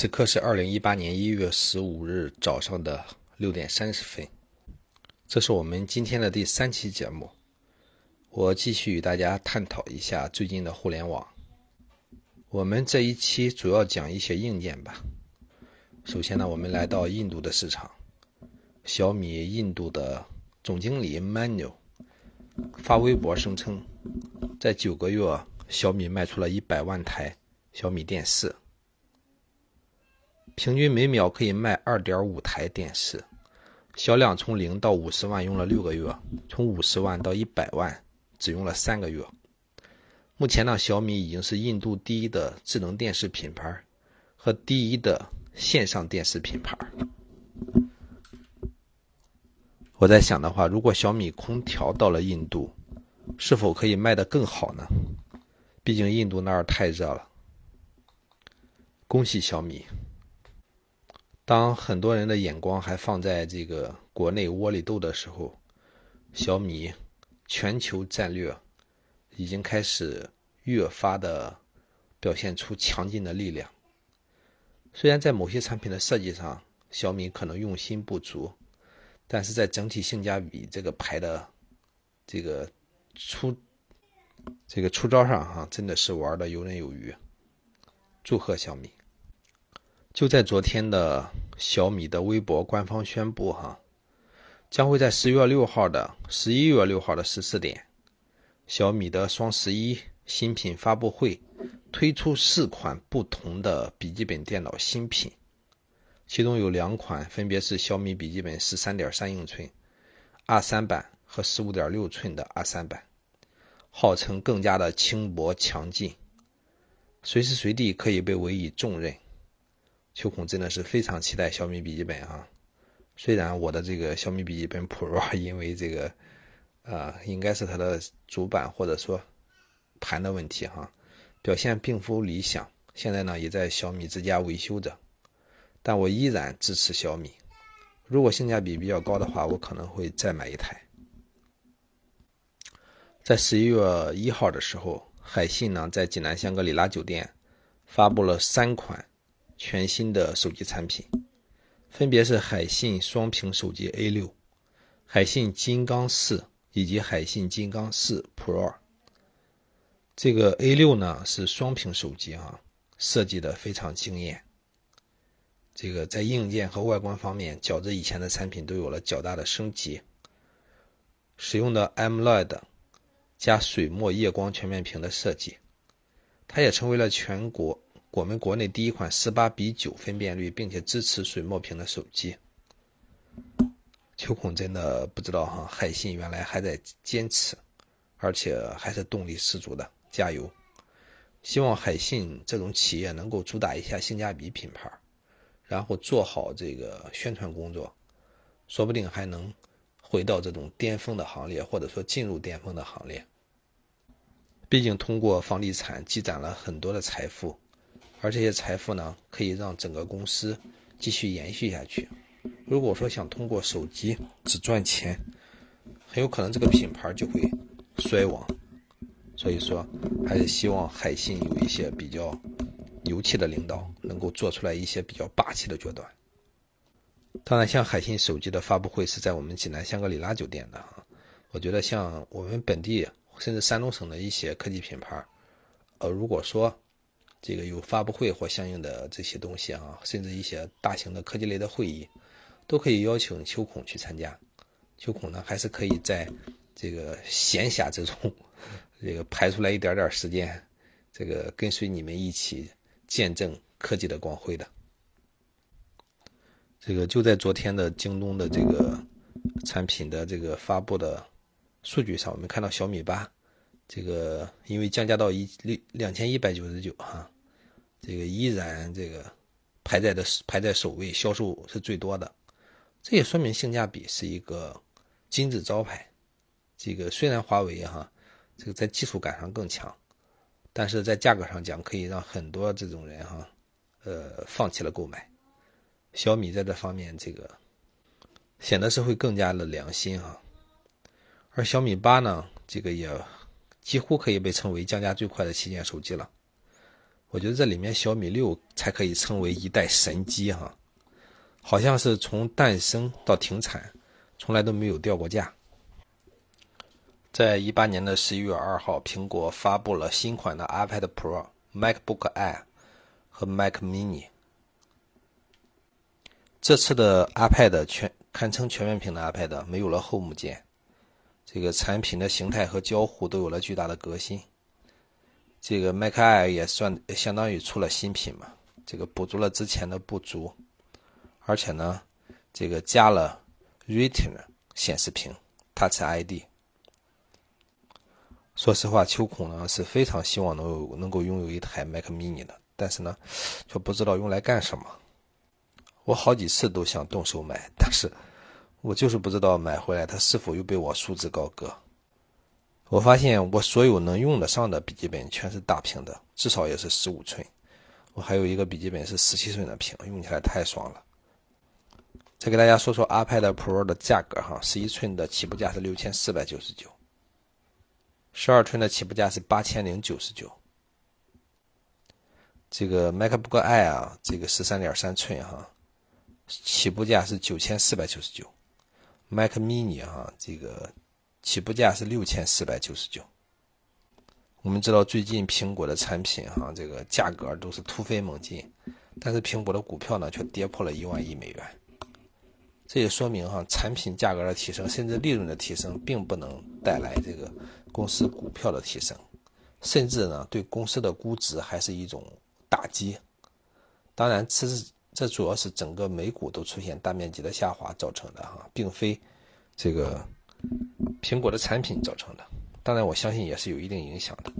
此刻是二零一八年一月十五日早上的六点三十分，这是我们今天的第三期节目。我继续与大家探讨一下最近的互联网。我们这一期主要讲一些硬件吧。首先呢，我们来到印度的市场，小米印度的总经理 Manu 发微博声称，在九个月，小米卖出了一百万台小米电视。平均每秒可以卖二点五台电视，销量从零到五十万用了六个月，从五十万到一百万只用了三个月。目前呢，小米已经是印度第一的智能电视品牌和第一的线上电视品牌。我在想的话，如果小米空调到了印度，是否可以卖得更好呢？毕竟印度那儿太热了。恭喜小米！当很多人的眼光还放在这个国内窝里斗的时候，小米全球战略已经开始越发的表现出强劲的力量。虽然在某些产品的设计上，小米可能用心不足，但是在整体性价比这个牌的这个出这个出招上，哈，真的是玩的游刃有余。祝贺小米！就在昨天的小米的微博官方宣布，哈，将会在十月六号的十一月六号的十四点，小米的双十一新品发布会推出四款不同的笔记本电脑新品，其中有两款分别是小米笔记本十三点三英寸 R 三版和十五点六寸的 R 三版，号称更加的轻薄强劲，随时随地可以被委以重任。秋孔真的是非常期待小米笔记本啊！虽然我的这个小米笔记本 Pro 因为这个，呃，应该是它的主板或者说盘的问题哈，表现并不理想。现在呢也在小米之家维修着，但我依然支持小米。如果性价比比较高的话，我可能会再买一台。在十一月一号的时候，海信呢在济南香格里拉酒店发布了三款。全新的手机产品，分别是海信双屏手机 A 六、海信金刚四以及海信金刚四 Pro。这个 A 六呢是双屏手机啊，设计的非常惊艳。这个在硬件和外观方面，较之以前的产品都有了较大的升级。使用的 AMOLED 加水墨夜光全面屏的设计，它也成为了全国。我们国内第一款十八比九分辨率并且支持水墨屏的手机，秋孔真的不知道哈，海信原来还在坚持，而且还是动力十足的，加油！希望海信这种企业能够主打一下性价比品牌，然后做好这个宣传工作，说不定还能回到这种巅峰的行列，或者说进入巅峰的行列。毕竟通过房地产积攒了很多的财富。而这些财富呢，可以让整个公司继续延续下去。如果说想通过手机只赚钱，很有可能这个品牌就会衰亡。所以说，还是希望海信有一些比较牛气的领导，能够做出来一些比较霸气的决断。当然，像海信手机的发布会是在我们济南香格里拉酒店的啊。我觉得像我们本地甚至山东省的一些科技品牌，呃，如果说这个有发布会或相应的这些东西啊，甚至一些大型的科技类的会议，都可以邀请秋孔去参加。秋孔呢，还是可以在这个闲暇之中，这个排出来一点点时间，这个跟随你们一起见证科技的光辉的。这个就在昨天的京东的这个产品的这个发布的数据上，我们看到小米八。这个因为降价到一六两千一百九十九哈，这个依然这个排在的排在首位，销售是最多的，这也说明性价比是一个金字招牌。这个虽然华为哈，这个在技术感上更强，但是在价格上讲，可以让很多这种人哈，呃，放弃了购买。小米在这方面这个显得是会更加的良心哈，而小米八呢，这个也。几乎可以被称为降价最快的旗舰手机了。我觉得这里面小米六才可以称为一代神机哈，好像是从诞生到停产，从来都没有掉过价。在一八年的十一月二号，苹果发布了新款的 iPad Pro、MacBook Air 和 Mac Mini。这次的 iPad 全堪称全面屏的 iPad，没有了 Home 键，这个产品的形态和交互都有了巨大的革新。这个 Mac Air 也算相当于出了新品嘛，这个补足了之前的不足，而且呢，这个加了 Retina 显示屏 Touch ID。说实话，秋孔呢是非常希望能有能够拥有一台 Mac Mini 的，但是呢，却不知道用来干什么。我好几次都想动手买，但是我就是不知道买回来它是否又被我束之高阁。我发现我所有能用得上的笔记本全是大屏的，至少也是十五寸。我还有一个笔记本是十七寸的屏，用起来太爽了。再给大家说说 iPad Pro 的价格哈，十一寸的起步价是六千四百九十九，十二寸的起步价是八千零九十九。这个 MacBook Air 啊，这个十三点三寸哈，起步价是九千四百九十九。Mac Mini 哈，这个。起步价是六千四百九十九。我们知道最近苹果的产品哈，这个价格都是突飞猛进，但是苹果的股票呢却跌破了一万亿美元。这也说明哈，产品价格的提升，甚至利润的提升，并不能带来这个公司股票的提升，甚至呢对公司的估值还是一种打击。当然，这是这主要是整个美股都出现大面积的下滑造成的哈，并非这个。苹果的产品造成的，当然我相信也是有一定影响的。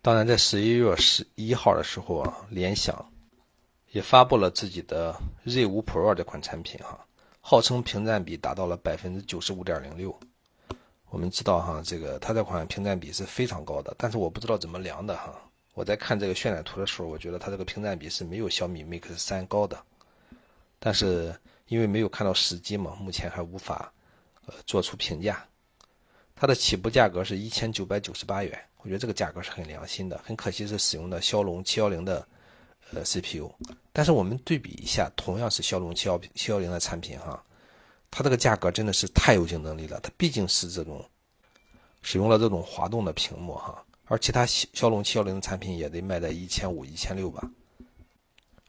当然，在十一月十一号的时候啊，联想也发布了自己的 Z 五 Pro 这款产品哈，号称屏占比达到了百分之九十五点零六。我们知道哈，这个它这款屏占比是非常高的，但是我不知道怎么量的哈。我在看这个渲染图的时候，我觉得它这个屏占比是没有小米 Mix 三高的，但是因为没有看到实机嘛，目前还无法。呃，做出评价，它的起步价格是一千九百九十八元，我觉得这个价格是很良心的。很可惜是使用的骁龙七幺零的呃 CPU，但是我们对比一下，同样是骁龙七幺七幺零的产品哈，它这个价格真的是太有竞争力了。它毕竟是这种使用了这种滑动的屏幕哈，而其他骁龙七幺零的产品也得卖在一千五一千六吧。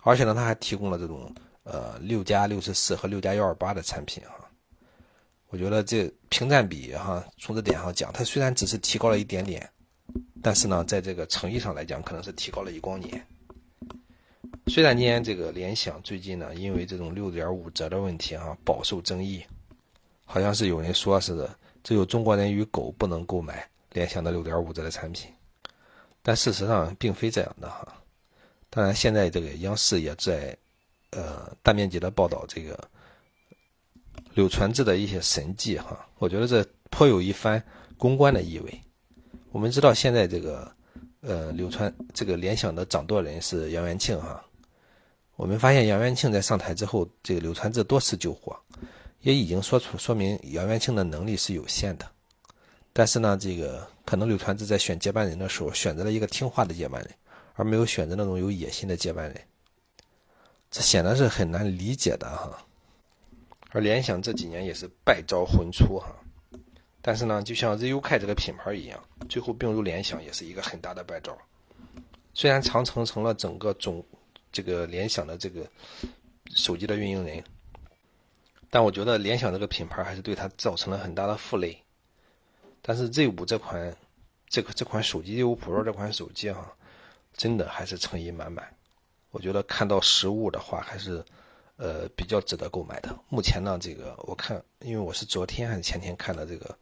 而且呢，它还提供了这种呃六加六十四和六加幺二八的产品哈。我觉得这屏占比哈，从这点上讲，它虽然只是提高了一点点，但是呢，在这个诚意上来讲，可能是提高了一光年。虽然今天这个联想最近呢，因为这种六点五折的问题哈，饱受争议，好像是有人说是的，只有中国人与狗不能购买联想的六点五折的产品，但事实上并非这样的哈。当然，现在这个央视也在呃大面积的报道这个。柳传志的一些神迹哈，我觉得这颇有一番公关的意味。我们知道现在这个，呃，柳传这个联想的掌舵人是杨元庆哈。我们发现杨元庆在上台之后，这个柳传志多次救火，也已经说出说明杨元庆的能力是有限的。但是呢，这个可能柳传志在选接班人的时候，选择了一个听话的接班人，而没有选择那种有野心的接班人，这显然是很难理解的哈。而联想这几年也是败招魂出哈，但是呢，就像 ZUK 这个品牌一样，最后并入联想也是一个很大的败招。虽然长城成了整个总这个联想的这个手机的运营人，但我觉得联想这个品牌还是对它造成了很大的负累。但是 Z 五这款这个这款手机 Z 五 Pro 这款手机哈，真的还是诚意满满。我觉得看到实物的话还是。呃，比较值得购买的。目前呢，这个我看，因为我是昨天还是前天看的这个，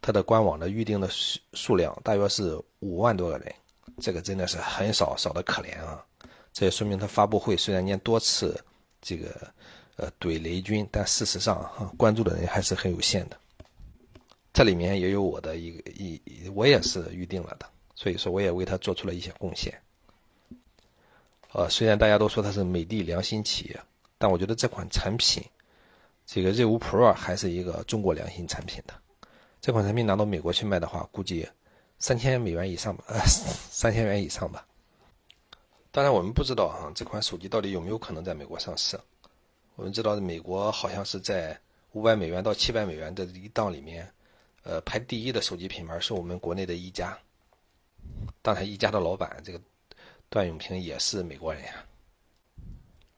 它的官网的预定的数数量大约是五万多个人，这个真的是很少，少的可怜啊！这也说明它发布会虽然念多次这个呃怼雷军，但事实上哈关注的人还是很有限的。这里面也有我的一个一，我也是预定了的，所以说我也为它做出了一些贡献。呃，虽然大家都说它是美的良心企业。但我觉得这款产品，这个 Z 五 Pro 还是一个中国良心产品的。这款产品拿到美国去卖的话，估计三千美元以上吧，呃，三千元以上吧。当然，我们不知道啊这款手机到底有没有可能在美国上市。我们知道，美国好像是在五百美元到七百美元的一档里面，呃，排第一的手机品牌是我们国内的一加。当然，一加的老板这个段永平也是美国人呀。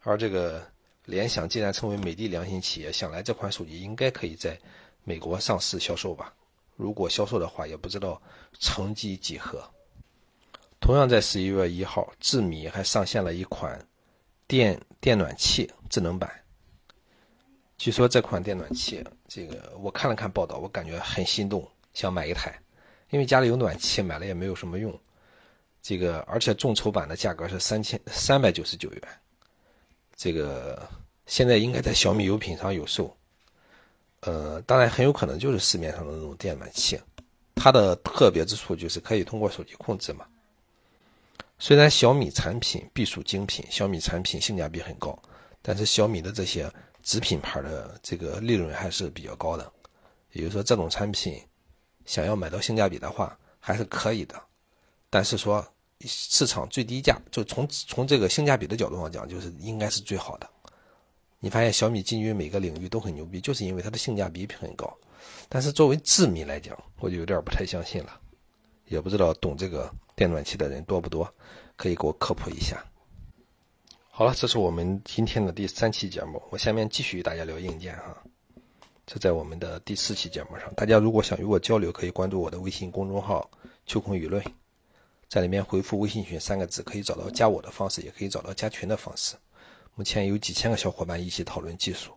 而这个联想既然成为美的良心企业，想来这款手机应该可以在美国上市销售吧？如果销售的话，也不知道成绩几何。同样在十一月一号，智米还上线了一款电电暖器智能版。据说这款电暖器，这个我看了看报道，我感觉很心动，想买一台。因为家里有暖气，买了也没有什么用。这个而且众筹版的价格是三千三百九十九元，这个现在应该在小米优品上有售。呃，当然很有可能就是市面上的那种电暖器。它的特别之处就是可以通过手机控制嘛。虽然小米产品必属精品，小米产品性价比很高，但是小米的这些子品牌的这个利润还是比较高的。也就是说，这种产品想要买到性价比的话，还是可以的。但是说市场最低价，就从从这个性价比的角度上讲，就是应该是最好的。你发现小米进军每个领域都很牛逼，就是因为它的性价比很高。但是作为智米来讲，我就有点不太相信了，也不知道懂这个电暖气的人多不多，可以给我科普一下。好了，这是我们今天的第三期节目，我下面继续与大家聊硬件哈。这在我们的第四期节目上，大家如果想与我交流，可以关注我的微信公众号“秋空舆论”，在里面回复“微信群”三个字，可以找到加我的方式，也可以找到加群的方式。目前有几千个小伙伴一起讨论技术。